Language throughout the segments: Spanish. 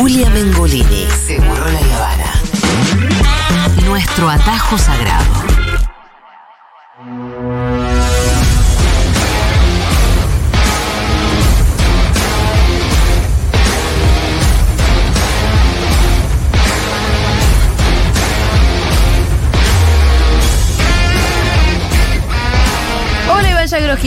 Julia Mengolini. Seguro la Habana. Nuestro atajo sagrado.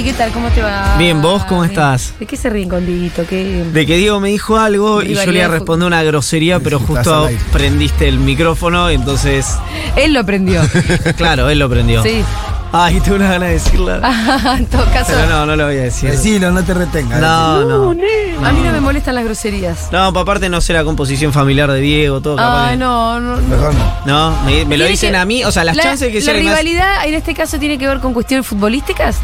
¿Qué tal? ¿Cómo te va? Bien, ¿vos cómo estás? ¿De qué se ríen con Dieguito? ¿Qué... De que Diego me dijo algo y yo le iba a Rivalidad responder una grosería, pero justo prendiste el micrófono, entonces, Él lo aprendió. claro, él lo prendió. sí. Ay, tengo una gana de decirla. en todo caso. Pero no, no lo voy a decir. Decilo, no te retengas. No, no. A mí no me molestan las groserías. No, pa- aparte no sé la composición familiar de Diego, todo capaz que- no, no. no. Mejor no. No, me, me lo dicen que- a mí, o sea, las la, chances que La me hace- rivalidad en este caso tiene que ver con cuestiones futbolísticas.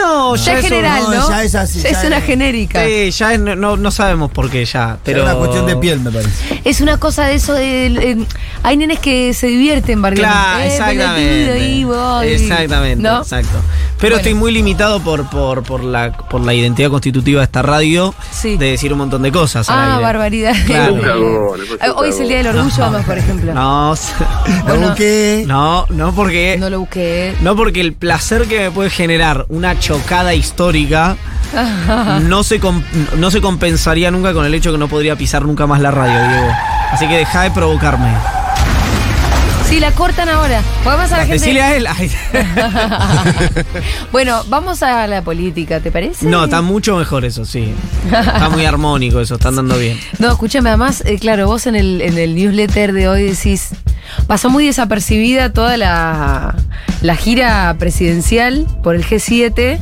No, Ya ya es general, no, ¿no? ya es así, Ya ya es una es- genérica. Sí, ya es- no, no sabemos por qué ya, pero... Pero una cuestión de piel, me parece. Es una cosa de eso de. hay nenes que se divierten barriendo. Claro, Eh, exactamente. pelotudo, y voy. Exactamente, ¿No? exacto. Pero Bueno. estoy muy limitado por, por, por, la, por la identidad constitutiva de esta radio Sí. de decir un montón de cosas. Ah, barbaridad. Claro. Eh, Hoy es el día del orgullo, además, por ejemplo. No, Bueno. ¿Cómo que? no, no porque. No lo busqué. No porque el placer que me puede generar una chocada histórica no se, no se compensaría nunca con el hecho que no podría pisar nunca más la radio, Diego. Así que deja de provocarme. Sí, la cortan ahora. Podemos a la gente. Decile a él. Bueno, vamos a la política, ¿te parece? No, está mucho mejor eso, sí. Está muy armónico eso, están dando bien. No, escúchame, además, eh, claro, vos en el, en el newsletter de hoy decís, pasó muy desapercibida toda la, la gira presidencial por el G7.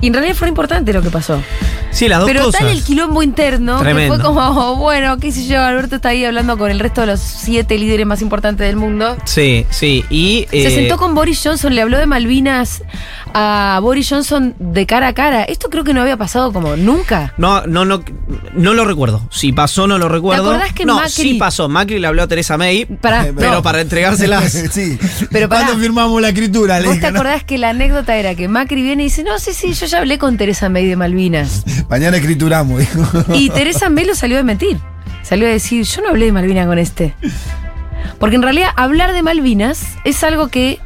Y en realidad fue importante lo que pasó. Sí, las dos Pero cosas. tal el quilombo interno Tremendo. que fue como, bueno, qué sé yo, Alberto está ahí hablando con el resto de los siete líderes más importantes del mundo. Sí, sí. Y. Se eh, sentó con Boris Johnson, le habló de Malvinas a Boris Johnson de cara a cara. Esto creo que no había pasado como nunca. No, no, no, no lo recuerdo. Si pasó, no lo recuerdo. acordás que no, Macri- sí pasó. Macri le habló a Teresa May, Pará, pero no. para entregárselas. sí. Pero. ¿Cuándo firmamos la escritura? ¿Vos te acordás que la anécdota era que Macri viene y dice, no, sí, sí, yo ya hablé con Teresa May de Malvinas? Mañana escrituramos, dijo. Y Teresa May lo salió a mentir. Salió a decir, yo no hablé de Malvinas con este. Porque en realidad hablar de Malvinas es algo que...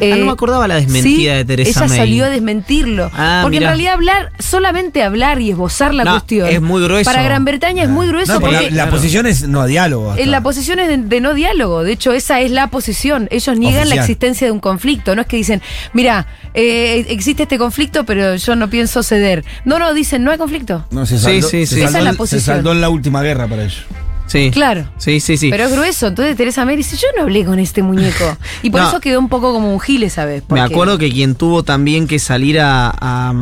Ah, no me acordaba la desmentida sí, de Teresa Ella May. salió a desmentirlo. Ah, porque mirá. en realidad hablar, solamente hablar y esbozar la No, cuestión. es muy grueso. Para Gran Bretaña es muy grueso No, porque porque... la, la Claro. posición es no diálogo. En la posición es de, de no diálogo. De hecho, esa es la posición. Ellos niegan la existencia de un conflicto. No es que dicen, mira, eh, existe este conflicto, pero yo no pienso ceder. No, no, dicen, no hay conflicto. No, se saldó, sí, se sí. saldó Esa es la en- se posición. saldó en la última guerra para ellos. Sí. Claro. Sí, sí, sí. Pero es grueso. Entonces Teresa May dice, yo no hablé con este muñeco. Y por No. eso quedó un poco como un gil esa vez. Me acuerdo que quien tuvo también que salir a, a,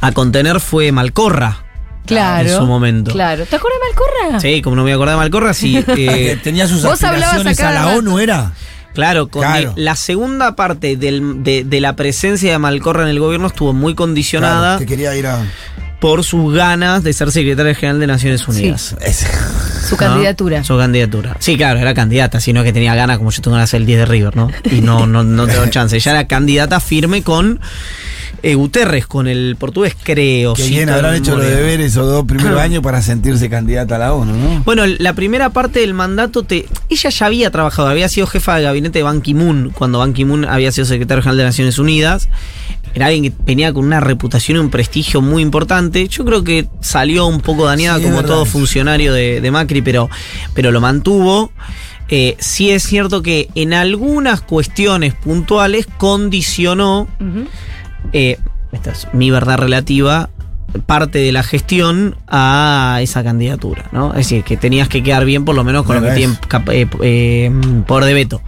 a contener fue Malcorra. Claro. En su momento. Claro. ¿Te acuerdas de Malcorra? Sí, como no me voy a acordar de Malcorra, sí. Que eh, tenía sus aspiraciones a a cada la rato. ONU, ¿era? Claro, con Claro. de- la segunda parte del- de, de la presencia de Malcorra en el gobierno estuvo muy condicionada Claro, que quería ir a. por sus ganas de ser secretaria general de Naciones Unidas. Su ¿no? candidatura. Su candidatura. Sí, claro, era candidata, sino que tenía ganas, como yo tengo ganas del 10 de River, ¿no? Y no, no, no tengo chance. Ya era candidata firme con Guterres, con el portugués, creo. Que bien habrán hecho los deberes esos dos primeros años para sentirse candidata a la ONU, ¿no? Bueno, la primera parte del mandato, te, ella ya había trabajado, había sido jefa de gabinete de Ban Ki-moon, cuando Ban Ki-moon había sido secretario general de Naciones Unidas. Era alguien que venía con una reputación y un prestigio muy importante. Yo creo que salió un poco dañada Sí, como todo funcionario de, de Macri, pero, pero lo mantuvo. Eh, sí es cierto que en algunas cuestiones puntuales condicionó. Eh, esta es mi verdad relativa, parte de la gestión a esa candidatura, ¿no? Es decir, que tenías que quedar bien por lo menos con lo que cap- eh, eh, poder de veto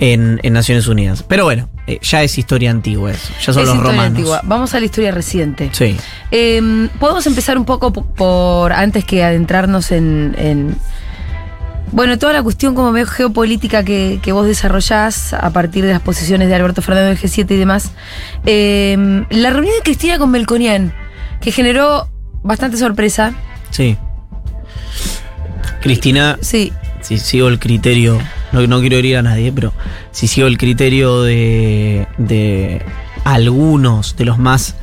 en, en Naciones Unidas. Pero bueno, eh, ya es historia antigua eso, ya son Es los historia romanos. antigua. Vamos a la historia reciente. Sí. Eh, Podemos empezar un poco po- por, antes que adentrarnos en, en, bueno, toda la cuestión como medio geopolítica que, que vos desarrollás a partir de las posiciones de Alberto Fernández del G7 y demás. Eh, la reunión de Cristina con Melconian, que generó bastante sorpresa. Sí. Cristina, Sí, si sigo el criterio, no, no quiero herir a nadie, pero si sigo el criterio de, de algunos de los más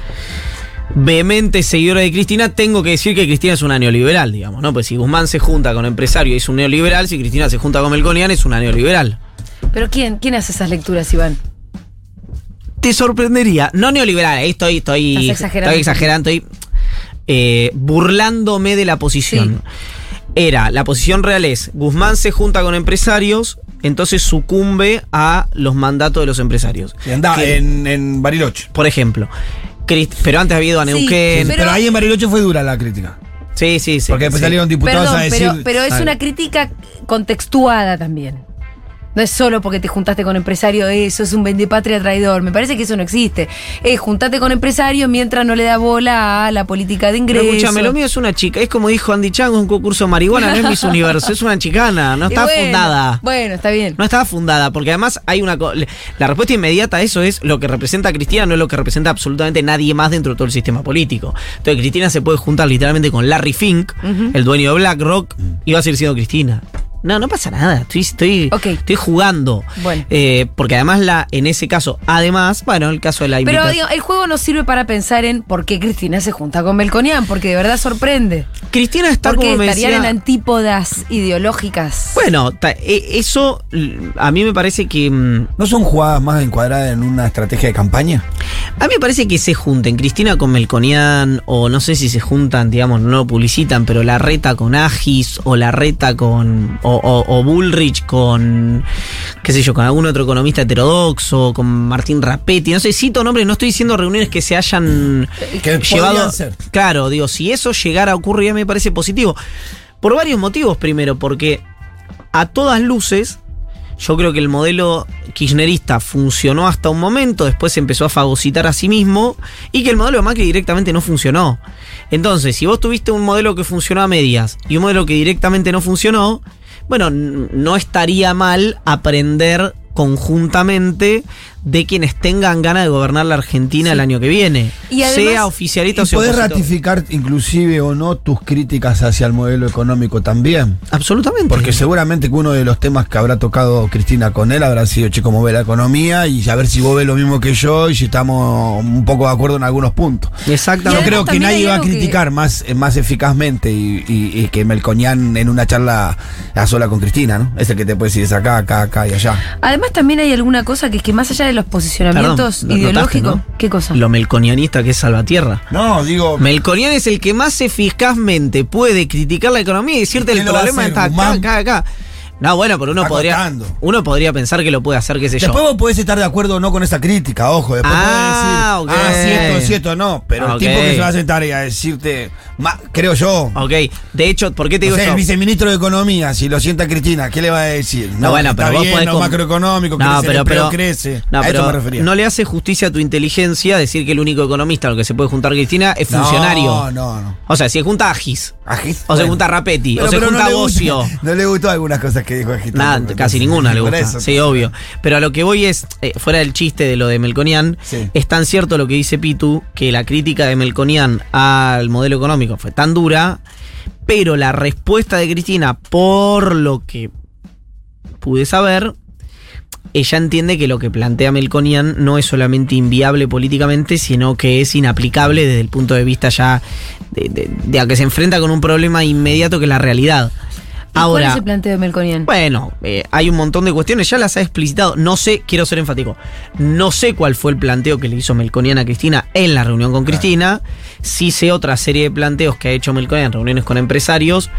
vehemente seguidora de Cristina, tengo que decir que Cristina es una neoliberal, digamos, ¿no? Pues si Guzmán se junta con empresario y es un neoliberal, si Cristina se junta con Melconian es una neoliberal. Pero ¿quién, quién hace esas lecturas, Iván? Te sorprendería, no neoliberal, ahí estoy, estoy, Estás exagerando. estoy exagerando, estoy eh, burlándome de la posición. Era, la posición real es, Guzmán se junta con empresarios, entonces sucumbe a los mandatos de los empresarios. Y Que- en, en Bariloche. Por ejemplo, pero antes había ido a Sí. Pero- Pero, ahí en Bariloche fue dura la crítica. Sí, sí, sí. Porque después sí. salieron diputados Perdón, a decir. pero, pero es una crítica contextuada también. No es solo porque te juntaste con empresario, eso es un vendepatria traidor. Me parece que eso no existe. Es juntate con empresario mientras no le da bola a la política de Pero ingresos. escúchame, lo mío es una chica. Es como dijo Andy Chang, un concurso de marihuana, no es Miss Universo, es una chicana, no está bueno, fundada. Bueno, está bien. No estaba fundada, porque además hay una. La respuesta inmediata a eso es lo que representa a Cristina, no es lo que representa absolutamente nadie más dentro de todo el sistema político. Entonces, Cristina se puede juntar literalmente con Larry Fink, el dueño de BlackRock, y va a seguir siendo Cristina. No, no pasa nada. Estoy, estoy, Ok. estoy jugando. Bueno. Eh, porque además, la, en ese caso, además, bueno, el caso de la Pero digo, el juego nos sirve para pensar en por qué Cristina se junta con Melconian, porque de verdad sorprende. Cristina está Porque como me estarían decía- en antípodas ideológicas. Bueno, ta- e- eso a mí me parece que. mm, ¿No son jugadas más encuadradas en una estrategia de campaña? A mí me parece que se junten Cristina con Melconian, o no sé si se juntan, digamos, no lo publicitan, pero la reta con Agis, o la reta con. O, Bullrich con. qué sé yo, con algún otro economista heterodoxo, con Martín Rapetti, no sé, cito nombres, no estoy diciendo reuniones que se hayan Que llevado. ser. Claro, digo, si eso llegara a ocurrir, me parece positivo. Por varios motivos, primero, porque a todas luces, yo creo que el modelo kirchnerista funcionó hasta un momento, después se empezó a fagocitar a sí mismo, y que el modelo de Macri directamente no funcionó. Entonces, si vos tuviste un modelo que funcionó a medias y un modelo que directamente no funcionó, bueno, no estaría mal aprender conjuntamente de quienes tengan ganas de gobernar la Argentina el año que viene. Y además- sea oficialista o ¿Y sea podés opositor. ratificar inclusive o no tus críticas hacia el modelo económico también? Absolutamente. Porque seguramente que uno de los temas que habrá tocado Cristina con él habrá sido, che, cómo ve la economía y a ver si vos ves lo mismo que yo y si estamos un poco de acuerdo en algunos puntos. Exactamente. Yo creo que nadie va a que- criticar más, eh, más eficazmente y, y- y que Melconian en una charla a sola con Cristina, ¿no? Es el que te puede decir es acá, acá, acá y allá. Además, también hay alguna cosa que es que más allá de los posicionamientos Perdón, ideológicos. notaste, ¿no? ¿Qué cosa? Lo melconianista que es Salvatierra. No, digo. Melconian es el que más eficazmente puede criticar la economía y decirte ¿Y el problema está acá, acá, acá. No, bueno, pero uno podría, uno podría pensar que lo puede hacer, qué sé Después yo. vos podés estar de acuerdo o no con esa crítica, ojo. Después Ah, podés decir, ok. ah, cierto, cierto, no. Pero Ah, el tipo ok. que se va a sentar y a decirte, ma- creo yo. Ok, de hecho, ¿por qué te digo sé, esto? el viceministro de Economía, si lo sienta Cristina, ¿qué le va a decir? No, bueno, pero vos bien, podés no con- macroeconómico, No, crece, pero, pero, crece. no, a pero me refería. no le hace justicia a tu inteligencia decir que el único economista al que se puede juntar Cristina es funcionario. No, no, no. O sea, si se junta Agis, Agis- o se junta Rapetti, Pero- o se junta Bocio. No le gustó algunas cosas que dijo. Nada, casi ninguna le gusta. eso, sí, obvio. Pero a lo que voy es, eh, fuera del chiste de lo de Melconian, Sí. es tan cierto lo que dice Pitu, que la crítica de Melconian al modelo económico fue tan dura, pero la respuesta de Cristina, por lo que pude saber, ella entiende que lo que plantea Melconian no es solamente inviable políticamente, sino que es inaplicable desde el punto de vista ya de, de- de a que se enfrenta con un problema inmediato que es la realidad. ¿Y ¿Cuál Ahora, es el planteo de Melconian? bueno, eh, hay un montón de cuestiones, ya las ha explicitado. No sé, quiero ser enfático, no sé cuál fue el planteo que le hizo Melconian a Cristina en la reunión con Cristina. Sí sé otra serie de planteos que ha hecho Melconian en reuniones con empresarios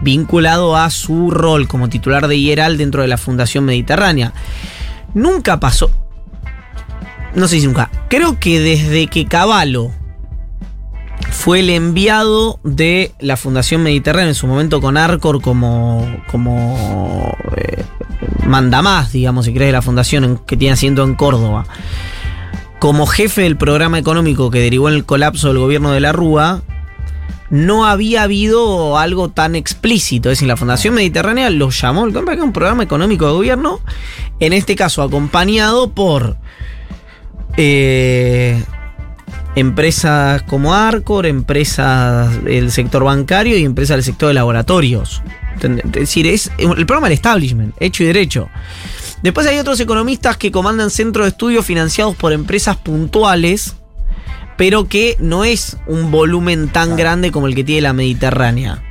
vinculado a su rol como titular de IERAL dentro de la Fundación Mediterránea. Nunca pasó. No sé si nunca. Creo que desde que Caballo fue el enviado de la Fundación Mediterránea en su momento con Arcor como, como eh, mandamás, digamos, si crees, de la fundación que tiene asiento en Córdoba. Como jefe del programa económico que derivó en el colapso del gobierno de la Rúa, no había habido algo tan explícito. Es decir, la Fundación Mediterránea lo llamó el un programa económico de gobierno, en este caso acompañado por eh, empresas como Arcor, empresas del sector bancario y empresas del sector de laboratorios. Es decir, es el programa del establishment, hecho y derecho. Después hay otros economistas que comandan centros de estudio financiados por empresas puntuales, pero que no es un volumen tan grande como el que tiene la Mediterránea.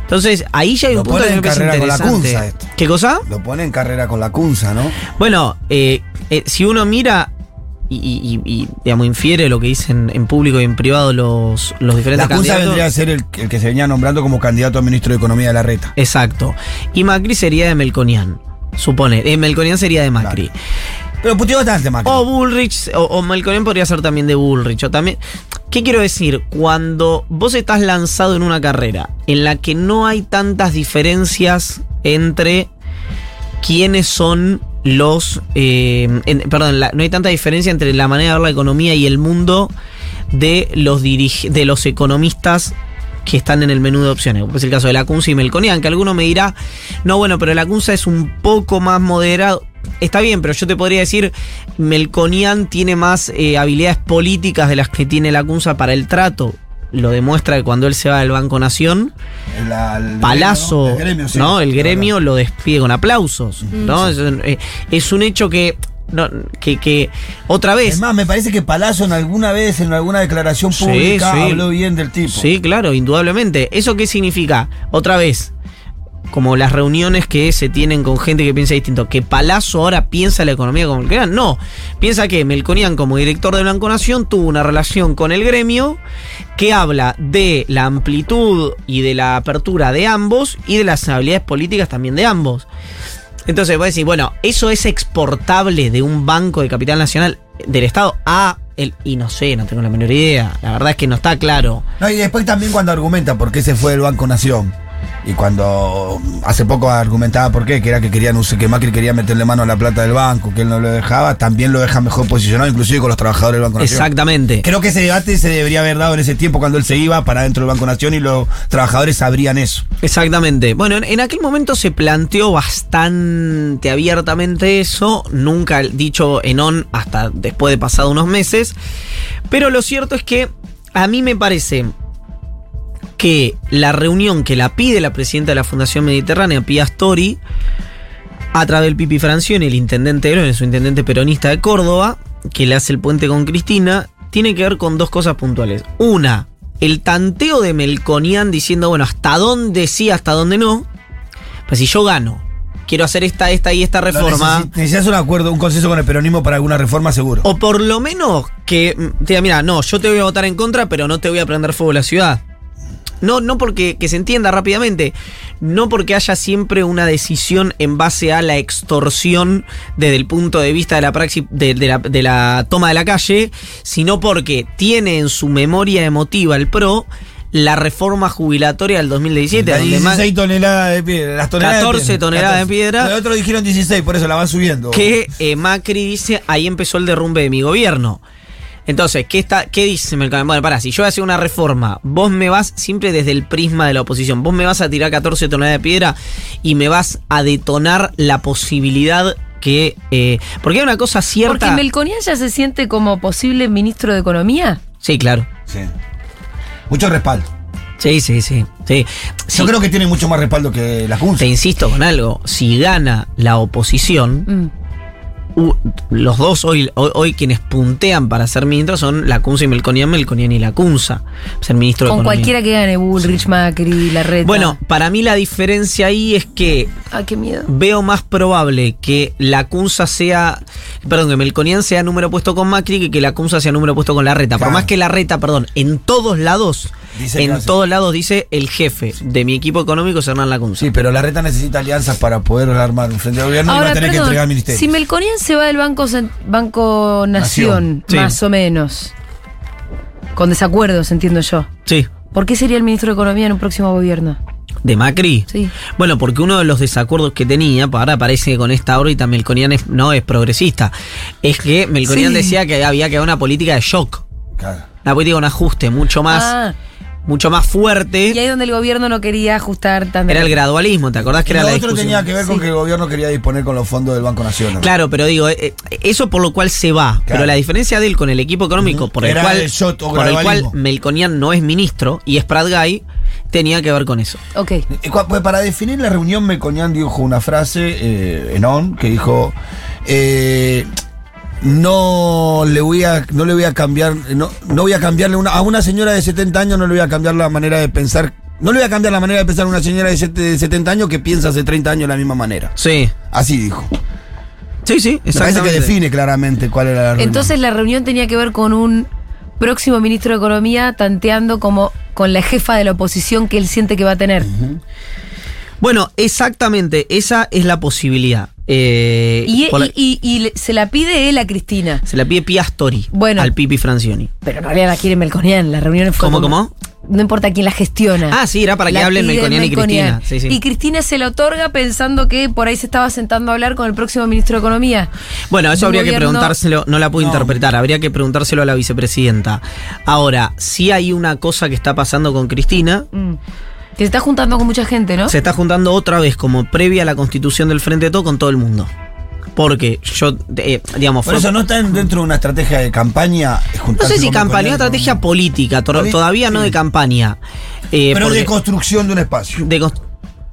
Entonces, ahí ya hay Lo un punto que me parece carrera con la interesante. Kunza esto. ¿Qué cosa? Lo pone en carrera con la Kunza, ¿no? Bueno, eh, eh, si uno mira y, y- y, digamos, infiere lo que dicen en público y en privado los, los diferentes La candidatos. vendría a ser el, el que se venía nombrando como candidato a ministro de Economía de la Reta. Exacto. Y Macri sería de Melconian. Supone. Eh, Melconian sería de Macri. Pero puteó bastante, Macri. O Bullrich, o, o Melconian podría ser también de Bullrich. O también. ¿Qué quiero decir? Cuando vos estás lanzado en una carrera en la que no hay tantas diferencias entre quiénes son los. eh, perdón, la- no hay tanta diferencia entre la manera de ver la economía y el mundo de los, dirige- de los economistas que están en el menú de opciones. Es el caso de Lacunza y Melconian, que alguno me dirá, no, bueno, pero Lacunza es un poco más moderado. Está bien, pero yo te podría decir, Melconian tiene más eh, habilidades políticas de las que tiene Lacunza para el trato. Lo demuestra que cuando él se va del Banco Nación, El- gremio, el gremio, sí. ¿no? El gremio lo despide con aplausos, ¿no? Es, un- eh, es un hecho que, no, que, que otra vez... Es más, me parece que Palazzo en alguna vez, en alguna declaración Sí, pública, sí. habló bien del tipo. Sí, claro, indudablemente. ¿Eso qué significa? Otra vez, como las reuniones que se tienen con gente que piensa distinto, que Palazzo ahora piensa la economía como Melconian. No, piensa que Melconian como director de Blanco Nación tuvo una relación con el gremio que habla de la amplitud y de la apertura de ambos y de las habilidades políticas también de ambos. Entonces, voy a decir, bueno, eso es exportable de un banco de capital nacional del Estado a el. Y no sé, no tengo la menor idea. La verdad es que no está claro. No, y después también cuando argumenta por qué se fue del Banco Nación. Y cuando hace poco argumentaba por qué, que era que querían que Macri quería meterle mano a la plata del banco, que él no lo dejaba, también lo deja mejor posicionado, inclusive con los trabajadores del Banco Nación. Exactamente. Creo que ese debate se debería haber dado en ese tiempo cuando él se iba para dentro del Banco Nación y los trabajadores sabrían eso. Exactamente. Bueno, en, en aquel momento se planteó bastante abiertamente eso, nunca dicho en on hasta después de pasado unos meses, pero lo cierto es que a mí me parece que la reunión que la pide la presidenta de la Fundación Mediterránea, Pia Astori, a través del Pipi Francione, el intendente Herón, su intendente peronista de Córdoba, que le hace el puente con Cristina, tiene que ver con dos cosas puntuales. Una, el tanteo de Melconian diciendo, bueno, hasta dónde sí, hasta dónde no. Pues si yo gano, quiero hacer esta, esta y esta reforma. Necesi- Necesitas un acuerdo, un consenso con el peronismo para alguna reforma seguro. O por lo menos que mm, te diga, mira, no, yo te voy a votar en contra, pero no te voy a prender fuego la ciudad. No, no porque que se entienda rápidamente, no porque haya siempre una decisión en base a la extorsión desde el punto de vista de la praxis de, de la, de la toma de la calle, sino porque tiene en su memoria emotiva el PRO la reforma jubilatoria del 2017, La donde más 16 toneladas de piedra. Las toneladas 14 de toneladas de piedra. Los otros dijeron 16, por eso la van subiendo. que eh, Macri dice, ahí empezó el derrumbe de mi gobierno. Entonces, ¿qué, está, qué dice Melconian? Bueno, para, si yo voy a hacer una reforma, vos me vas, siempre desde el prisma de la oposición, vos me vas a tirar 14 toneladas de piedra y me vas a detonar la posibilidad que... eh, porque hay una cosa Porque cierta... Melconian ya se siente como posible ministro de Economía. Sí, claro. Sí. Mucho respaldo. Sí, sí, sí. sí. Yo Sí, creo que tiene mucho más respaldo que la Junta. Te insisto con algo, si gana la oposición, Mm. Los dos hoy, hoy, hoy quienes puntean para ser ministros son la Cunza y Melconian, Melconian y la Cunza, ser ministro de Con cualquiera que gane Bullrich, Macri, Larreta. Bueno, para mí la diferencia ahí es que Ay, qué miedo. veo más probable que la Cunza sea, perdón, que Melconian sea número puesto con Macri que que la Cunza sea número puesto con la Reta. Por más que la Reta, perdón, en todos lados, Dice que en todos lados dice el jefe de mi equipo económico es Hernán Lacunza. Sí, pero la reta necesita alianzas para poder armar un frente de gobierno y va Ahora, a tener que perdón, entregar ministerio. si Melconian se va del Banco, Banco Nación, Sí. más o menos, con desacuerdos, entiendo yo, Sí. ¿por qué sería el ministro de Economía en un próximo gobierno? ¿De Macri? Sí. Bueno, porque uno de los desacuerdos que tenía, ahora parece que con esta órbita Melconian es- no es progresista, es que Melconian Sí. decía que había que haber una política de shock, Claro. una política de un ajuste mucho más, Ah, mucho más y fuerte. ahí donde el gobierno no quería ajustar tanto. Era el gradualismo, ¿te acordás que Y era lo la otro discusión? tenía que ver con Sí. que el gobierno quería disponer con los fondos del Banco Nacional. Claro, pero digo, eh, eh, eso por lo cual se va. Pero la diferencia de él con el equipo económico, por el Era cual, el shot o por el cual. Melconian no es ministro y es Prat Guy, tenía que ver con eso. Ok. Pues para definir la reunión, Melconian dijo una frase eh, en ON que dijo: eh, no le voy a, no le voy a cambiar, no, no voy a cambiarle una, a una señora de 70 años no le voy a cambiar la manera de pensar. No le voy a cambiar la manera de pensar a una señora de sete- de 70 años que piensa hace 30 años de la misma manera. Sí. Así dijo. Sí, sí, Me parece que exactamente. define claramente cuál era la reunión. Entonces la reunión tenía que ver con un próximo ministro de Economía tanteando como con la jefa de la oposición que él siente que va a tener. Bueno, exactamente, esa es la posibilidad. Eh, Y, por la- y- y- y le- se la pide él a Cristina. se la pide Piastori Bueno. al Pipi Francioni. Pero en realidad la quiere Melconian. La reunión fue. ¿Cómo, cómo? No importa quién la gestiona. Ah, sí, era para que La hablen Melconian y Cristina. Sí, sí. Y Cristina se lo otorga pensando que por ahí se estaba sentando a hablar con el próximo ministro de Economía. Bueno, eso habría que preguntárselo, no la puedo No. interpretar, habría que preguntárselo a la vicepresidenta. Ahora, sí hay una cosa que está pasando con Cristina, Mm. Que se está juntando con mucha gente, ¿no? se está juntando otra vez como previa a la constitución del Frente de Todo con todo el mundo. Porque yo, eh, digamos, Por fue- eso no está dentro de una estrategia de campaña. no juntarse sé si campaña, una estrategia política, to- todavía no sí. de campaña. Eh, Pero porque- de construcción de un espacio. de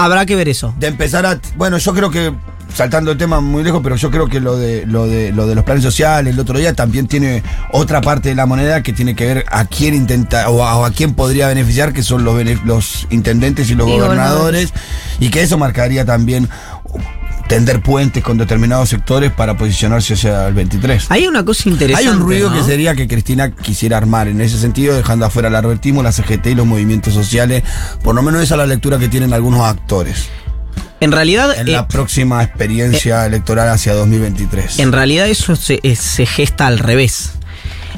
habrá que ver eso. de empezar a bueno yo creo que saltando el tema muy lejos pero yo creo que lo de lo de lo de los planes sociales el otro día también tiene otra parte de la moneda que tiene que ver a quién intenta o a, o a quién podría beneficiar que son los los intendentes y los Y gobernadores y que eso marcaría también tender puentes con determinados sectores para posicionarse hacia el 23 Hay una cosa interesante. hay un ruido ¿no? que sería que Cristina quisiera armar en ese sentido, dejando afuera el arbertismo, la CGT y los movimientos sociales. Por lo menos esa es la lectura que tienen algunos actores En realidad, en eh, la próxima experiencia electoral hacia 2023. En realidad eso se, eh, se gesta al revés.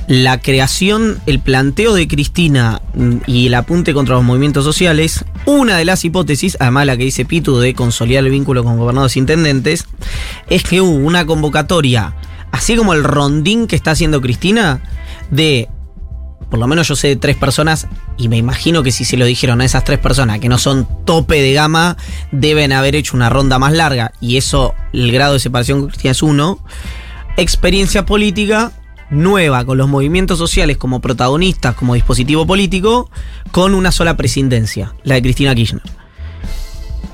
La creación, el planteo de Cristina mm, y el apunte contra los movimientos sociales, una de las hipótesis, además la que dice Pitu de consolidar el vínculo con gobernados e intendentes, es que hubo una convocatoria, así como el rondín que está haciendo Cristina, de, por lo menos yo sé de tres personas, y me imagino que si se lo dijeron a esas tres personas, que no son tope de gama, deben haber hecho una ronda más larga, y eso, el grado de separación con Cristina es uno, experiencia política nueva con los movimientos sociales como protagonistas, como dispositivo político, con una sola presidencia, la de Cristina Kirchner.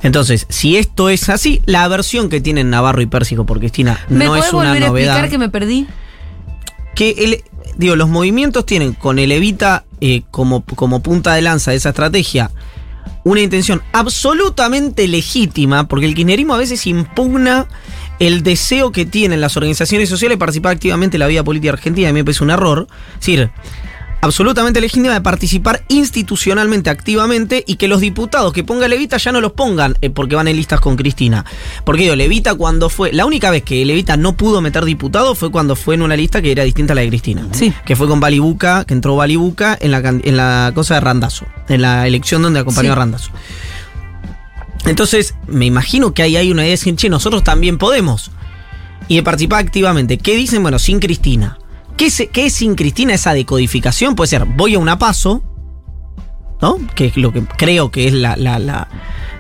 Entonces, si esto es así, la versión que tienen Navarro y Pérsico por Cristina ¿Me no es una volver a novedad. explicar que me perdí? Que el, digo, los movimientos tienen con el Evita eh, como, como punta de lanza de esa estrategia una intención absolutamente legítima, porque el kirchnerismo a veces impugna el deseo que tienen las organizaciones sociales de participar activamente en la vida política argentina, a mí me parece un error. Es decir, absolutamente legítima de participar institucionalmente, activamente, y que los diputados que ponga Levita ya no los pongan eh, porque van en listas con Cristina. Porque digo, Levita cuando fue, la única vez que Levita no pudo meter diputados fue cuando fue en una lista que era distinta a la de Cristina. Sí. Que fue con Balibuca, que entró Balibuca en la, en la cosa de Randazo, en la elección donde acompañó Sí. a Randazo. Entonces, me imagino que ahí hay una idea de decir, che, nosotros también podemos. Y de participar activamente. ¿Qué dicen? Bueno, sin Cristina. ¿Qué, se- qué es sin Cristina esa decodificación? Puede ser, voy a una paso, ¿no? Que es lo que creo que es la, la, la-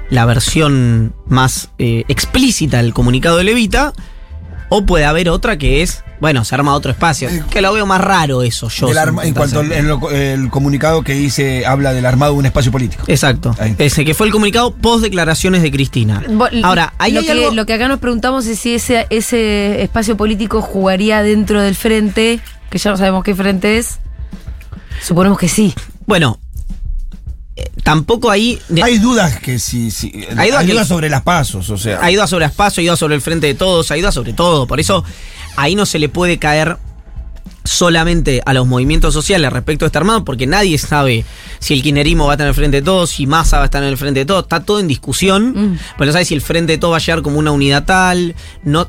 la versión más eh, explícita del comunicado de Levita. O puede haber otra que es, bueno, se arma otro espacio. Que lo veo más raro eso, yo. Arma- en cuanto al en lo- el comunicado que dice, habla del armado de un espacio político. Exacto. Ahí. Ese que fue el comunicado post declaraciones de Cristina. Bo- Ahora, ahí lo, hay que, algo. lo que acá nos preguntamos es si ese, ese espacio político jugaría dentro del frente, que ya no sabemos qué frente es. Suponemos que sí. Bueno, eh, tampoco ahí. Hay dudas que sí, sí. Hay Hay, dudas que- dudas sobre las pasos, o sea. Ha ido sobre espacio, ha ido sobre el frente de todos, ha ido sobre todo. Por eso ahí no se le puede caer solamente a los movimientos sociales respecto a este armado, porque nadie sabe si el kirchnerismo va a estar en el frente de todos, si Massa va a estar en el frente de todos. Está todo en discusión, Mm. pero no sabe si el frente de todos va a llegar como una unidad tal. No,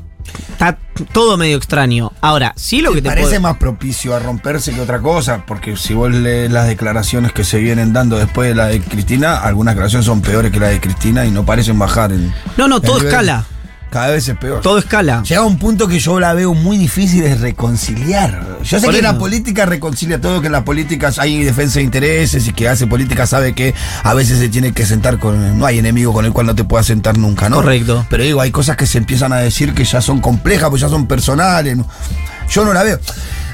está todo medio extraño. Ahora, sí lo que te parece más propicio a romperse que otra cosa, porque si vos lees las declaraciones que se vienen dando después de la de Cristina, algunas declaraciones son peores que la de Cristina y no parecen bajar en. No, no, todo nivel. escala. Cada vez es peor. Todo escala. Llega un punto que yo la veo muy difícil de reconciliar. Yo sé Por que eso. la política reconcilia todo, que en las políticas hay defensa de intereses y que hace política sabe que a veces se tiene que sentar con. No hay enemigo con el cual no te puedas sentar nunca, ¿no? Correcto. Pero digo, hay cosas que se empiezan a decir que ya son complejas, pues ya son personales. Yo no la veo.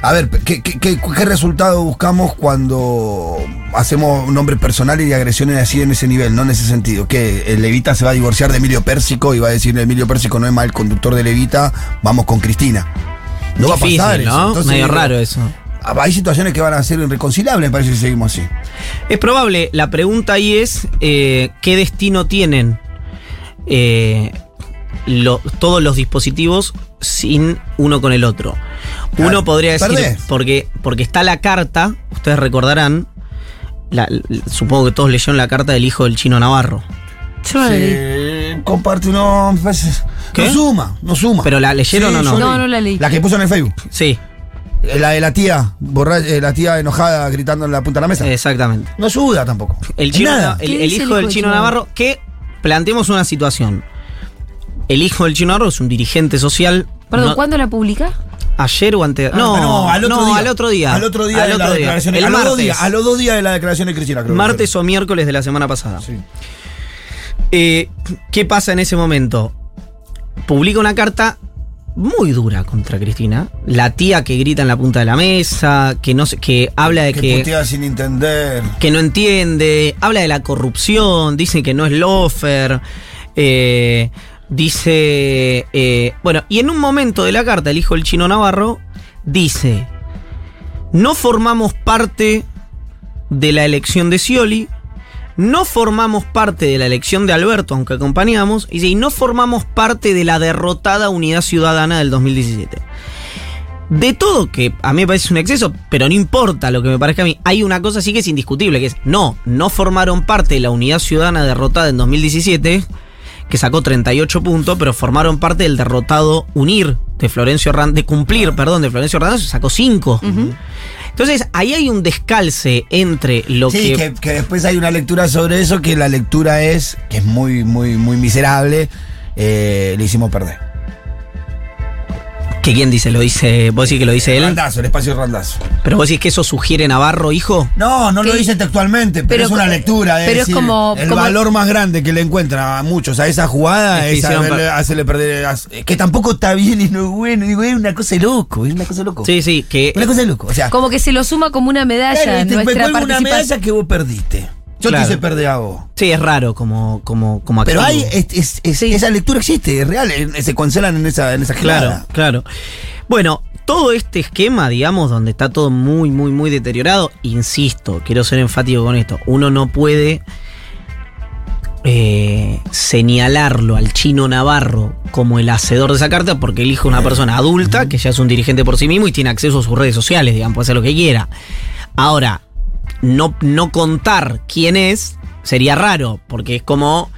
A ver, ¿qué, qué, qué- qué resultado buscamos cuando hacemos nombres personales y agresiones así en ese nivel, no en ese sentido? Que Levita se va a divorciar de Emilio Pérsico y va a decir Emilio Pérsico no es mal conductor de Levita, vamos con Cristina. No va a pasar eso. ¿no? Entonces, Medio raro eso. Hay situaciones que van a ser irreconciliables, me parece que seguimos así. Es probable. La pregunta ahí es eh, qué destino tienen eh, lo- todos los dispositivos sin uno con el otro. Uno Claro, podría decir, perdés. porque, porque está la carta, ustedes recordarán, la- supongo que todos leyeron la carta del hijo del chino Navarro. Se comparte uno. me parece- ¿Qué? No suma, no suma. ¿Pero la leyeron o no? No, no la leí. La que puso en el Facebook. Sí, Eh, La de la tía, borra- eh, la tía enojada gritando en la punta de la mesa. exactamente. No ayuda tampoco. El, chino, nada. el, ¿Qué el hijo del chino Navarro, que planteemos una situación. El hijo del chino Navarro es un dirigente social. Perdón, no- ¿cuándo la publica? Ayer o antes. Ah, no, no, al otro no, día. al otro día. Al otro día Al de otro la día. declaración. El a, los dos martes. días, a los dos días de la declaración de Cristina, creo. que martes o miércoles de la semana pasada. Sí. Eh, ¿Qué pasa en ese momento? Publica una carta muy dura contra Cristina. La tía que grita en la punta de la mesa, que no sé, que habla de Que que, sin entender. que no entiende, habla de la corrupción, dice que no es lofer, eh, dice, eh, bueno, y en un momento de la carta, el hijo del chino Navarro dice, no formamos parte de la elección de Scioli, no formamos parte de la elección de Alberto, aunque acompañamos, y no formamos parte de la derrotada Unidad Ciudadana del 2017. De todo, que a mí me parece un exceso, pero no importa lo que me parezca a mí, hay una cosa sí que es indiscutible, que es, no, no formaron parte de la Unidad Ciudadana derrotada en 2017, que sacó 38 puntos, pero formaron parte del derrotado Unir de Florencio Hernández, de cumplir, perdón, de Florencio Hernández, sacó 5. Entonces, ahí hay un descalce entre lo Sí, que... que, que después hay una lectura sobre eso, que la lectura es, que es muy, muy, muy miserable, eh, le hicimos perder. Que ¿Quién dice? ¿Lo dice? ¿Vos decís que lo dice él? Randazo, el espacio de Randazo. ¿Pero vos decís que eso sugiere Navarro, hijo? No, no lo dice textualmente, pero, pero es una lectura. pero es como- El como- valor más grande que le encuentran a muchos a esa jugada Es es hacerle, per- hacerle perder. Que tampoco está bien y no es bueno. Digo, es una cosa de loco, es una cosa de loco. Sí, sí, que... Una cosa de loco. O sea, Como que se lo suma como una medalla claro, te- me nuestra cuelgo una medalla que vos perdiste. Yo Claro. te hice perder a vos. Sí, es raro como, como, como Pero hay, es- es- es- Sí. esa lectura existe, es real, eh, se cancelan en esa, en esa Claro, claro. Bueno, todo este esquema, digamos, donde está todo muy, muy, muy deteriorado, insisto, quiero ser enfático con esto, uno no puede eh, señalarlo al chino Navarro como el hacedor de esa carta porque el hijo es una persona adulta que ya es un dirigente por sí mismo y tiene acceso a sus redes sociales, digamos, puede hacer lo que quiera. Ahora, no, no contar quién es sería raro, porque es como.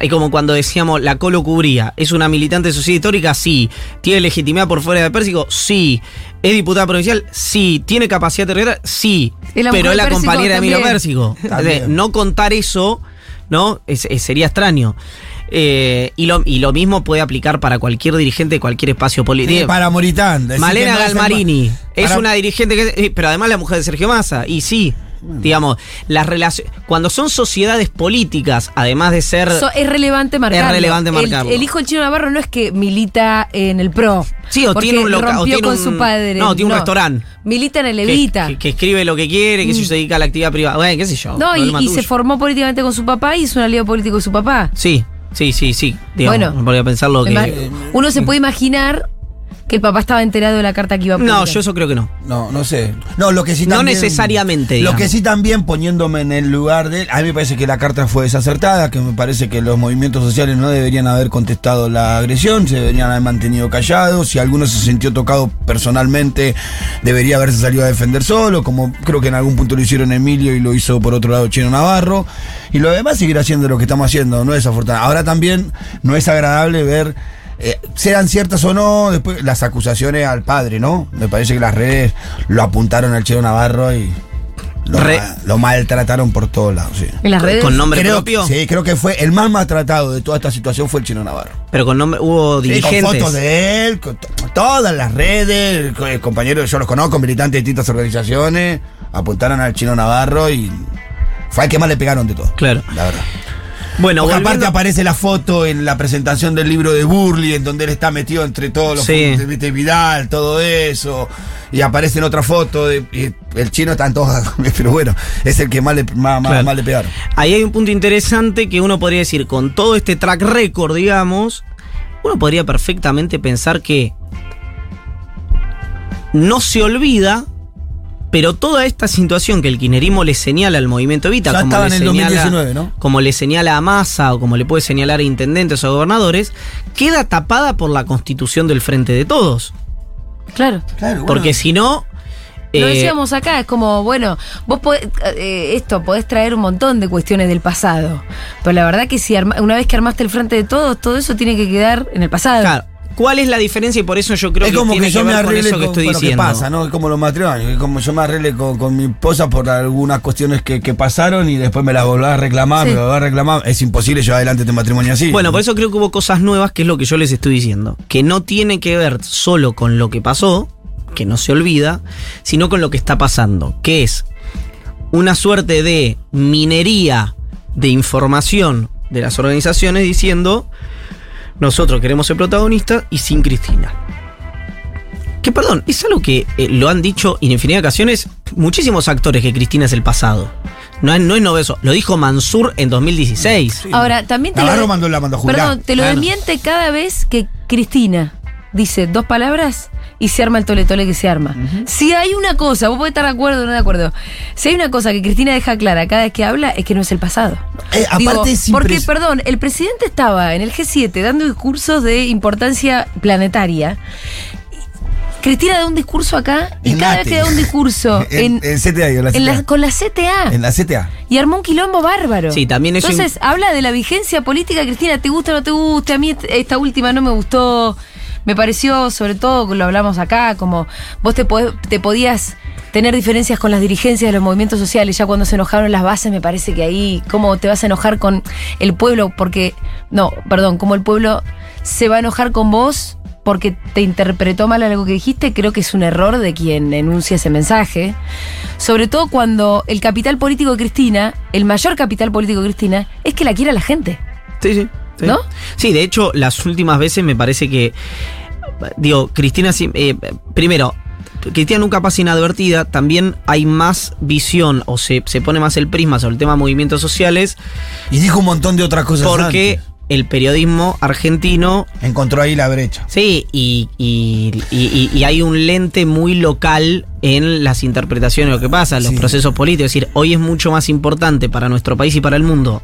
Es como cuando decíamos la Colo cubría. ¿Es una militante de sociedad histórica? Sí. ¿Tiene legitimidad por fuera de Pérsico? Sí. ¿Es diputada provincial? Sí. ¿Tiene capacidad territorial? Sí. ¿Es Pero es la compañera de Emilio También. Pérsico. También. Es No contar eso, ¿no? Es- es- sería extraño. Eh, y, lo, y lo mismo puede aplicar para cualquier dirigente de cualquier espacio político. Sí, para Moritán. Malena no es Galmarini ma- es para- una dirigente que. eh, Pero además la mujer de Sergio Massa. Y sí, digamos, las relaciones. Cuando son sociedades políticas, además de ser. So- es relevante marcarlo. Es relevante El- marcarlo. El, hijo del chino Navarro no es que milita en el PRO. Sí, o tiene un local. O tiene con un, su padre. No, tiene un restaurante. Milita en el que- Evita. Que, que escribe lo que quiere, que se dedica a la actividad privada. Bueno, qué sé yo. no, y, se formó políticamente con su papá y hizo un aliado político de su papá. Sí, sí, sí, sí. Digamos, Bueno. no podría pensarlo que. Además, Uno se puede imaginar que el papá estaba enterado de la carta que iba a No, publicar. yo eso creo que no. No, no sé. No, lo que sí No también- necesariamente, Lo que sí también poniéndome en el lugar de él, a mí me parece que la carta fue desacertada, que me parece que los movimientos sociales no deberían haber contestado la agresión, se deberían haber mantenido callados, si alguno se sintió tocado personalmente, debería haberse salido a defender solo, como creo que en algún punto lo hicieron Emilio y lo hizo por otro lado Chino Navarro, y lo demás seguir haciendo lo que estamos haciendo, no es afortunado. Ahora también no es agradable ver eh, sean ciertas o no, después las acusaciones al padre, ¿no? Me parece que las redes lo apuntaron al Chelo Navarro y lo, Re- ma- lo maltrataron por todos lados, sí. En las redes. Con nombre Creo, propio. Sí, creo que fue el más maltratado de toda esta situación fue el Chino Navarro. Pero con nombre. Hubo Sí, dirigentes. con fotos de él, con to- todas las redes, eh, compañeros, yo los conozco, militantes de distintas organizaciones, apuntaron al Chino Navarro y fue al que más le pegaron de todo. Claro. La verdad. Bueno, Porque aparte aparece la foto en la presentación del libro de Burley, en donde él está metido entre todos los Sí. Vidal, todo eso. Y aparece en otra foto, de, y el chino está en todas, pero bueno, es el que más le, más, más- Claro. más le pegaron. Ahí hay un punto interesante que uno podría decir, con todo este track record, digamos, uno podría perfectamente pensar que no se olvida, pero toda esta situación que el kirchnerismo le señala al movimiento Evita, Ya como estaba le en el señala- 2019, ¿no? como le señala a Massa o como le puede señalar a intendentes o gobernadores, queda tapada por la constitución del Frente de Todos. Claro. Claro, bueno. Porque si no... Lo eh, decíamos acá, es como, bueno, vos podés, eh, esto, podés traer un montón de cuestiones del pasado. Pero la verdad que si arma- una vez que armaste el frente de todos, todo eso tiene que quedar en el pasado. claro, ¿cuál es la diferencia? Y por eso yo creo es que como tiene que que, yo me ver con arregle eso con, que estoy con lo que diciendo. pasa, ¿no? Es como los matrimonios, es como yo me arregle con, con mi esposa por algunas cuestiones que, que pasaron y después me las volvás a reclamar, Sí. me las volvás a reclamar. Es imposible llevar adelante este matrimonio así. Bueno, por eso creo que hubo cosas nuevas, que es lo que yo les estoy diciendo. Que no tiene que ver solo con lo que pasó, que no se olvida, sino con lo que está pasando, que es una suerte de minería de información de las organizaciones diciendo, nosotros queremos ser protagonistas y sin Cristina. Que perdón, es algo que eh, lo han dicho en infinidad de ocasiones muchísimos actores que Cristina es el pasado. No es, no es novedoso. Lo dijo Mansur en 2016. Ahora, también te Navarro lo, mandó- la mandó a jubilar. Perdón, te lo Claro. desmiente cada vez que Cristina dice dos palabras y se arma el tole tole que se arma. Si hay una cosa, vos podés estar de acuerdo o no de acuerdo. Si hay una cosa que Cristina deja clara cada vez que habla, es que no es el pasado. Eh, aparte Digo, es porque, perdón, el presidente estaba en el G7 dando discursos de importancia planetaria. Cristina da un discurso acá y En cada ATE. vez que da un discurso en, en, en CTA, en la en la- CTA. con la CTA En la CTA. y armó un quilombo bárbaro. Sí, también eso Entonces, habla de la vigencia política, Cristina, ¿te gusta o no te gusta? A mí est- esta última no me gustó. Me pareció, sobre todo, lo hablamos acá, como vos te, te podías tener diferencias con las dirigencias de los movimientos sociales. Ya cuando se enojaron las bases, me parece que ahí, ¿cómo te vas a enojar con el pueblo? Porque, no, perdón, como el pueblo se va a enojar con vos porque te interpretó mal algo que dijiste, creo que es un error de quien enuncia ese mensaje. Sobre todo cuando el capital político de Cristina, el mayor capital político de Cristina, es que la quiera la gente. Sí, sí. Sí. ¿No? Sí, de hecho, las últimas veces me parece que. Digo, Cristina. sí, eh, primero, Cristina nunca pasa inadvertida. También hay más visión o se, se pone más el prisma sobre el tema de movimientos sociales. Y dijo un montón de otras cosas. Porque antes. el periodismo argentino. Encontró ahí la brecha. Sí, y, y- y- y- y hay un lente muy local en las interpretaciones de lo que pasa, los Sí. procesos políticos. Es decir, hoy es mucho más importante para nuestro país y para el mundo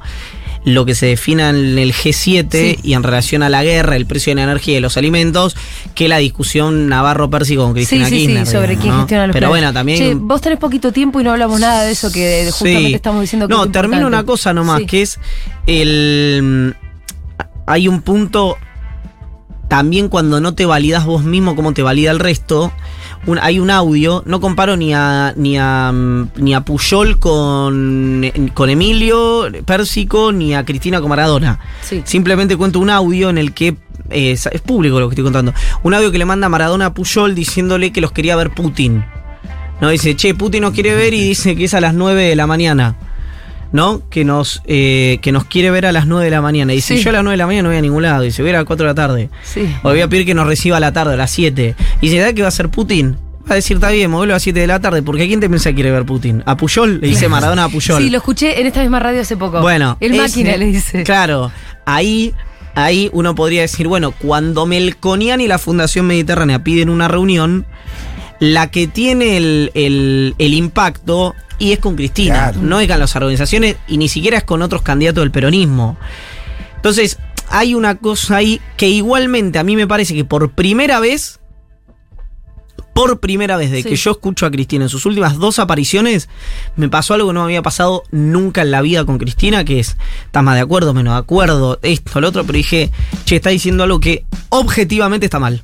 lo que se defina en el G7 Sí. y en relación a la guerra, el precio de la energía y los alimentos, que la discusión Navarro-Pérsico con Sí, Cristina sí, sí, Kirchner. sobre digamos, quién ¿no? gestiona los Pero planes. bueno, también... Che, vos tenés poquito tiempo y no hablamos nada de eso que justamente Sí. estamos diciendo que No, es termino una cosa nomás, Sí. que es el. Hay un punto. También cuando no te validas vos mismo, como te valida el resto. un- hay un audio, no comparo ni a ni a mm, ni a Puyol con, con Emilio Pérsico ni a Cristina con Maradona. Sí. Simplemente cuento un audio en el que eh, es, es público lo que estoy contando. Un audio que le manda Maradona a Puyol diciéndole que los quería ver Putin. No dice, che, Putin nos quiere ver y dice que es a las 9 de la mañana. ¿No? Que nos, eh, que nos quiere ver a las 9 de la mañana. Y dice, Sí. yo a las 9 de la mañana no voy a ningún lado. Dice, voy a ir a las 4 de la tarde. Sí. O voy a pedir que nos reciba a la tarde, a las 7. Y dice, ¿sabes qué va a hacer Putin? Va a decir, está bien, móvelo a las 7 de la tarde. Porque ¿a quién te piensa que quiere ver Putin? ¿A Puyol? Le dice Maradona a Puyol. Sí, lo escuché en esta misma radio hace poco. Bueno, El máquina le dice. Claro, ahí, ahí uno podría decir, bueno, cuando Melconian y la Fundación Mediterránea piden una reunión, la que tiene el, el- el impacto y es con Cristina, Claro. no es con las organizaciones y ni siquiera es con otros candidatos del peronismo. Entonces, hay una cosa ahí que igualmente a mí me parece que por primera vez, por primera vez de Sí. que yo escucho a Cristina en sus últimas dos apariciones, me pasó algo que no me había pasado nunca en la vida con Cristina, que es, estás más de acuerdo, menos de acuerdo, esto, lo otro, pero dije, che, está diciendo algo que objetivamente está mal.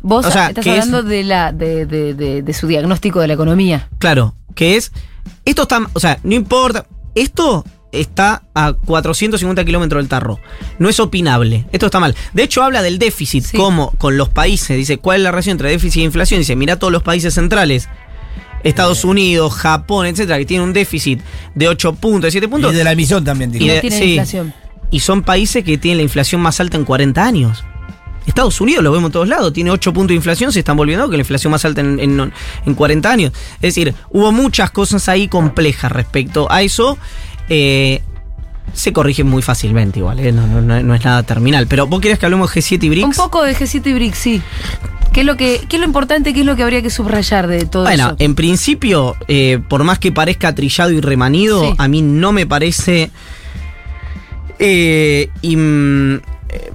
Vos O sea, estás es- hablando de, la, de, de- de- de su diagnóstico de la economía. Claro, que es, esto está, o sea, no importa, esto está a 450 kilómetros del tarro. No es opinable. Esto está mal. De hecho, habla del déficit, Sí. como con los países. Dice, ¿cuál es la relación entre déficit e inflación? Dice, mira todos los países centrales. Estados Unidos, Japón, etcétera, que tienen un déficit de 8 puntos, de 7 puntos. Y de la emisión también, dijo. Y no de- tiene sí. inflación. Y son países que tienen la inflación más alta en 40 años. Estados Unidos lo vemos en todos lados, tiene 8 puntos de inflación, se están volviendo que la inflación más alta en, en- en 40 años. Es decir, hubo muchas cosas ahí complejas respecto a eso. eh, se corrigen muy fácilmente igual, eh, no, no- no- es nada terminal. Pero vos querés que hablemos de G7 y BRICS. Un poco de G7 y BRICS, sí. ¿Qué es lo que, qué es lo importante, qué es lo que habría que subrayar de todo Bueno, eso? en principio, eh, por más que parezca trillado y remanido, Sí. a mí no me parece. eh, eh,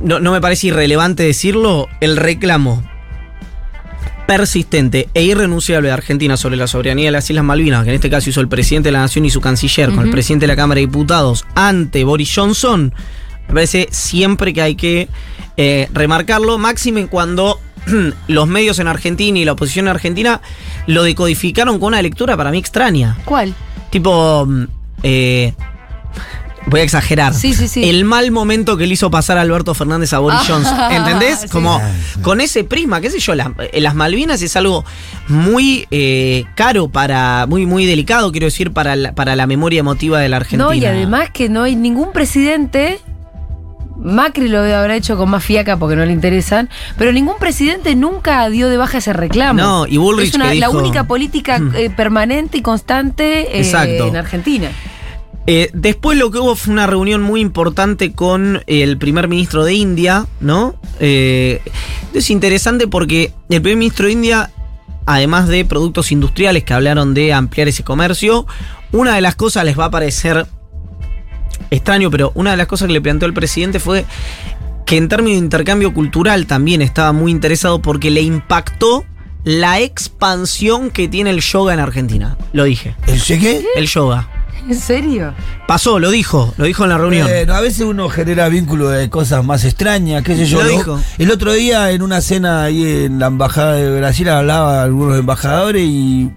no, no me parece irrelevante decirlo, el reclamo persistente e irrenunciable de Argentina sobre la soberanía de las Islas Malvinas, que en este caso hizo el presidente de la Nación y su canciller, con el presidente de la Cámara de Diputados ante Boris Johnson, me parece siempre que hay que eh, remarcarlo, máxime cuando los medios en Argentina y la oposición en Argentina lo decodificaron con una lectura para mí extraña. ¿Cuál? Tipo, mm, eh, voy a exagerar. Sí, sí, sí. El mal momento que le hizo pasar a Alberto Fernández a Boris Ah, Johnson. ¿Entendés? sí. Como con ese prisma, qué sé yo, las, eh, las Malvinas es algo muy eh, caro para, muy, muy delicado, quiero decir, para la, para la memoria emotiva de la Argentina. No, y además que no hay ningún presidente. Macri lo habrá hecho con más fiaca porque no le interesan, pero ningún presidente nunca dio de baja ese reclamo. No, y Bullrich es una- que la única política Mm. eh, permanente y constante eh, en Argentina. Eh, después lo que hubo fue una reunión muy importante con el primer ministro de India, ¿no? Eh, es interesante porque el primer ministro de India, además de productos industriales que hablaron de ampliar ese comercio, una de las cosas les va a parecer extraño, pero una de las cosas que le planteó el presidente fue que en términos de intercambio cultural también estaba muy interesado porque le impactó la expansión que tiene el yoga en Argentina. Lo dije. ¿El cheque? El yoga. ¿En serio? Pasó, lo dijo, lo dijo en la reunión. Bueno, a veces uno genera vínculo de cosas más extrañas, qué sé yo. Lo Lo- dijo. El otro día en una cena ahí en la embajada de Brasil hablaba algunos embajadores y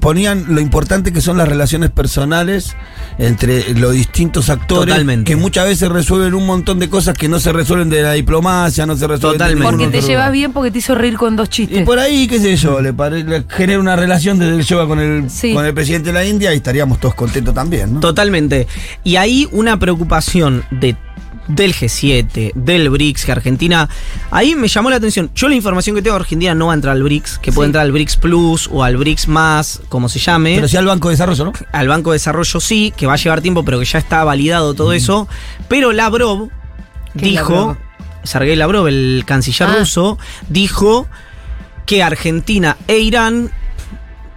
ponían lo importante que son las relaciones personales entre los distintos actores Totalmente. que muchas veces resuelven un montón de cosas que no se resuelven de la diplomacia, no se resuelven de Totalmente. ningún Porque te llevas lugar. bien porque te hizo reír con dos Y chistes. por ahí, qué sé yo, le, pare- le genera una relación desde el yoga con el, Sí. con el presidente de la India y estaríamos todos contentos también, ¿no? Totalmente. Y ahí una preocupación de del G7, del BRICS, que Argentina. Ahí me llamó la atención. Yo la información que tengo, Argentina no va a entrar al BRICS, que puede entrar al BRICS Plus o al BRICS más, como se llame. Pero sí al Banco de Desarrollo, ¿no? al Banco de Desarrollo sí, que va a llevar tiempo, pero que ya está validado todo eso. Pero Lavrov ¿Qué es dijo, Lavrov? Sergei Lavrov, el canciller Ah. ruso, dijo que Argentina e Irán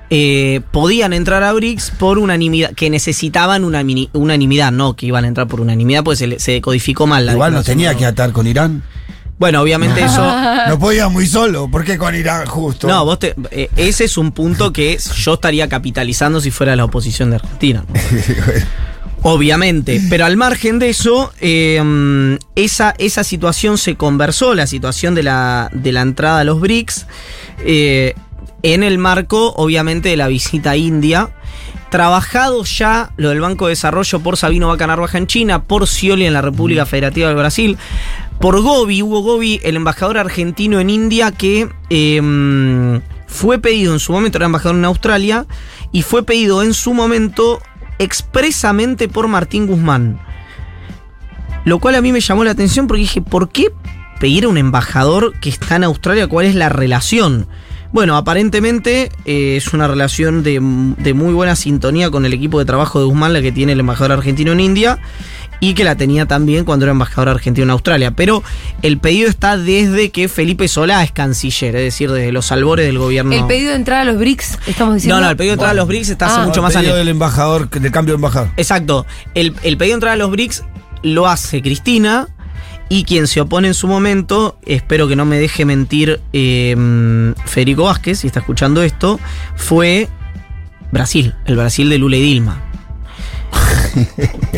eh, podían entrar a BRICS por unanimidad, que necesitaban una mini- unanimidad, no que iban a entrar por unanimidad, pues se, se codificó mal la Igual declaración. tenía que atar con Irán. Bueno, obviamente eso. No podía muy solo. ¿Por qué con Irán justo? No, vos te- eh, ese es un punto que yo estaría capitalizando si fuera la oposición de Argentina. Obviamente, pero al margen de eso, eh, mm, esa, esa situación se conversó, la situación de la, de la entrada a los BRICS, eh, en el marco, obviamente, de la visita a India. Trabajado ya lo del Banco de Desarrollo por Sabino Baca Narvaja en China, por Scioli en la República Federativa del Brasil, por Gobi, Hugo Gobi, el embajador argentino en India, que eh, mm, fue pedido en su momento, era embajador en Australia, y fue pedido en su momento expresamente por Martín Guzmán. Lo cual a mí me llamó la atención porque dije, ¿por qué pedir a un embajador que está en Australia? ¿Cuál es la relación? Bueno, aparentemente eh, es una relación de, de muy buena sintonía con el equipo de trabajo de Guzmán, la que tiene el embajador argentino en India, y que la tenía también cuando era embajador argentino en Australia. Pero el pedido está desde que Felipe Solá es canciller, es decir, desde los albores del gobierno. El pedido de entrar a los BRICS, estamos diciendo. No, no, el pedido de entrar a los BRICS está hace Ah. mucho más pedido años. del embajador, del cambio de embajador. Exacto. El, el pedido de entrar a los BRICS lo hace Cristina y quien se opone en su momento, espero que no me deje mentir eh, Federico Vázquez, si está escuchando esto, fue Brasil, el Brasil de Lula y Dilma.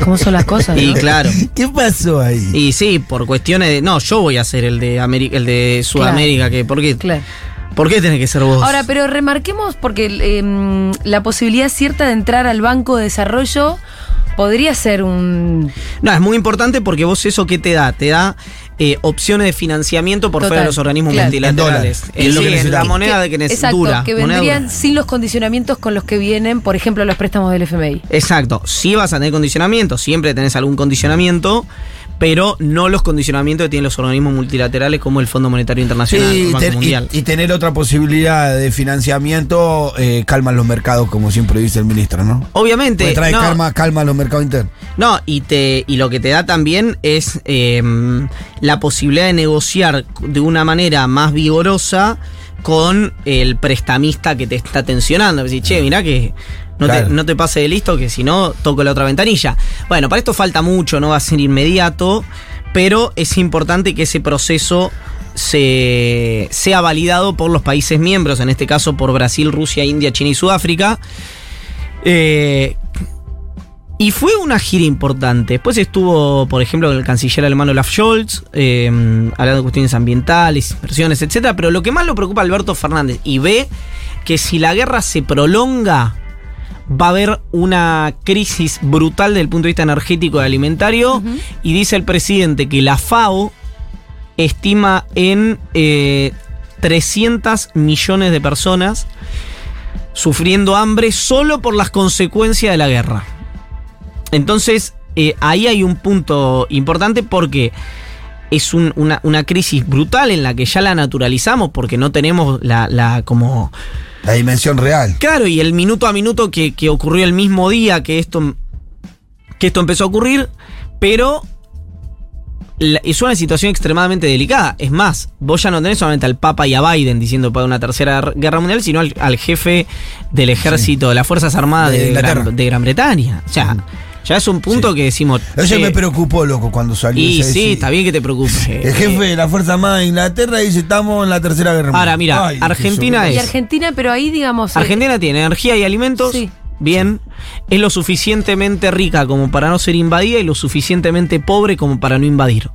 ¿Cómo son las cosas? Y no? claro. ¿Qué pasó ahí? Y sí, por cuestiones de. No, yo voy a ser el de América, el de Sudamérica, que ¿por qué, Claro. ¿por qué tenés que ser vos? Ahora, pero remarquemos, porque eh, la posibilidad cierta de entrar al Banco de Desarrollo podría ser un. No, es muy importante porque vos eso que te da, te da eh, opciones de financiamiento por fuera de los organismos claro. multilaterales. En dólares. Es lo sí, que en la moneda que- de que exacto, dura. que vendrían dura. sin los condicionamientos con los que vienen, por ejemplo, los préstamos del FMI. Exacto, si vas a tener condicionamiento, siempre tenés algún condicionamiento. Pero no los condicionamientos que tienen los organismos multilaterales como el Fondo Monetario Internacional, el y, Banco ten- y- Mundial. y tener otra posibilidad de financiamiento eh, calma los mercados, como siempre dice el ministro, ¿no? Obviamente, Porque trae no, calma, calma los mercados internos. No, y, te, y lo que te da también es eh, la posibilidad de negociar de una manera más vigorosa con el prestamista que te está tensionando. Decir, che, mirá que no, Claro. te, no te pase de listo, que si no, toco la otra ventanilla. Bueno, para esto falta mucho, no va a ser inmediato, pero es importante que ese proceso se, sea validado por los países miembros, en este caso por Brasil, Rusia, India, China y Sudáfrica. Eh, y fue una gira importante. Después estuvo, por ejemplo, el canciller alemán Olaf Scholz, eh, hablando de cuestiones ambientales, inversiones, etc. Pero lo que más lo preocupa a Alberto Fernández y ve que si la guerra se prolonga, va a haber una crisis brutal desde el punto de vista energético y alimentario. Y dice el presidente que la FAO estima en eh, 300 millones de personas sufriendo hambre solo por las consecuencias de la guerra. Entonces, eh, ahí hay un punto importante porque es un- una, una crisis brutal en la que ya la naturalizamos porque no tenemos la, la como... La dimensión real. Claro, y el minuto a minuto que, que ocurrió el mismo día que esto, que esto empezó a ocurrir, pero la- es una situación extremadamente delicada. Es más, vos ya no tenés solamente al Papa y a Biden diciendo para una tercera guerra mundial, sino al, al jefe del ejército, de las Fuerzas Armadas De. Gran, de Gran Bretaña. O sea, ya es un punto Sí. que decimos... Eso me preocupó, loco, cuando salió. y ese- sí, está bien que te preocupes. El jefe de la Fuerza Armada de Inglaterra dice, estamos en la tercera guerra mundial. Ahora, mira, Ay, Argentina Y es- Argentina, pero ahí, digamos. eh, Argentina tiene energía y alimentos. Sí. Bien. Es lo suficientemente rica como para no ser invadida y lo suficientemente pobre como para no invadir.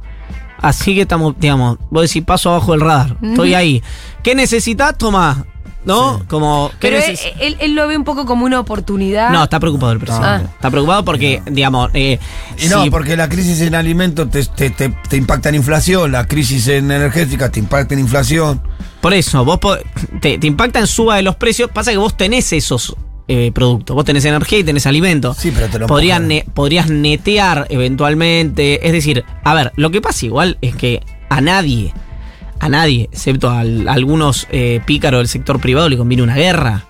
Así que estamos, digamos, vos decís paso abajo del radar. Estoy ahí. ¿Qué necesitas? Toma. ¿No? Como. ¿qué Pero él, él- él lo ve un poco como una oportunidad. no, está preocupado el presidente. Ah. Está preocupado porque, digamos. eh, Y no, si- porque la crisis en alimentos te, te, te- te impacta en inflación, la crisis en energética te impacta en inflación. Por eso, vos te, te impacta en suba de los precios. Pasa que vos tenés esos eh, productos. Vos tenés energía y tenés alimentos. Sí, pero te lo ne- podrías netear eventualmente. Es decir, a ver, lo que pasa igual es que a nadie, a nadie, excepto a, al- a algunos eh, pícaros del sector privado, le conviene una guerra.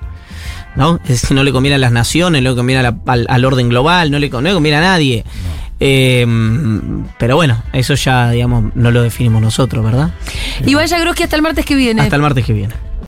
¿No? Es decir, no le conviene a las naciones, no le conviene a la- al, al orden global, no le, no le conviene a nadie. Eh, pero bueno, eso ya, digamos, no lo definimos nosotros, ¿verdad? Y vaya Groski hasta el martes que viene. Hasta el martes que viene.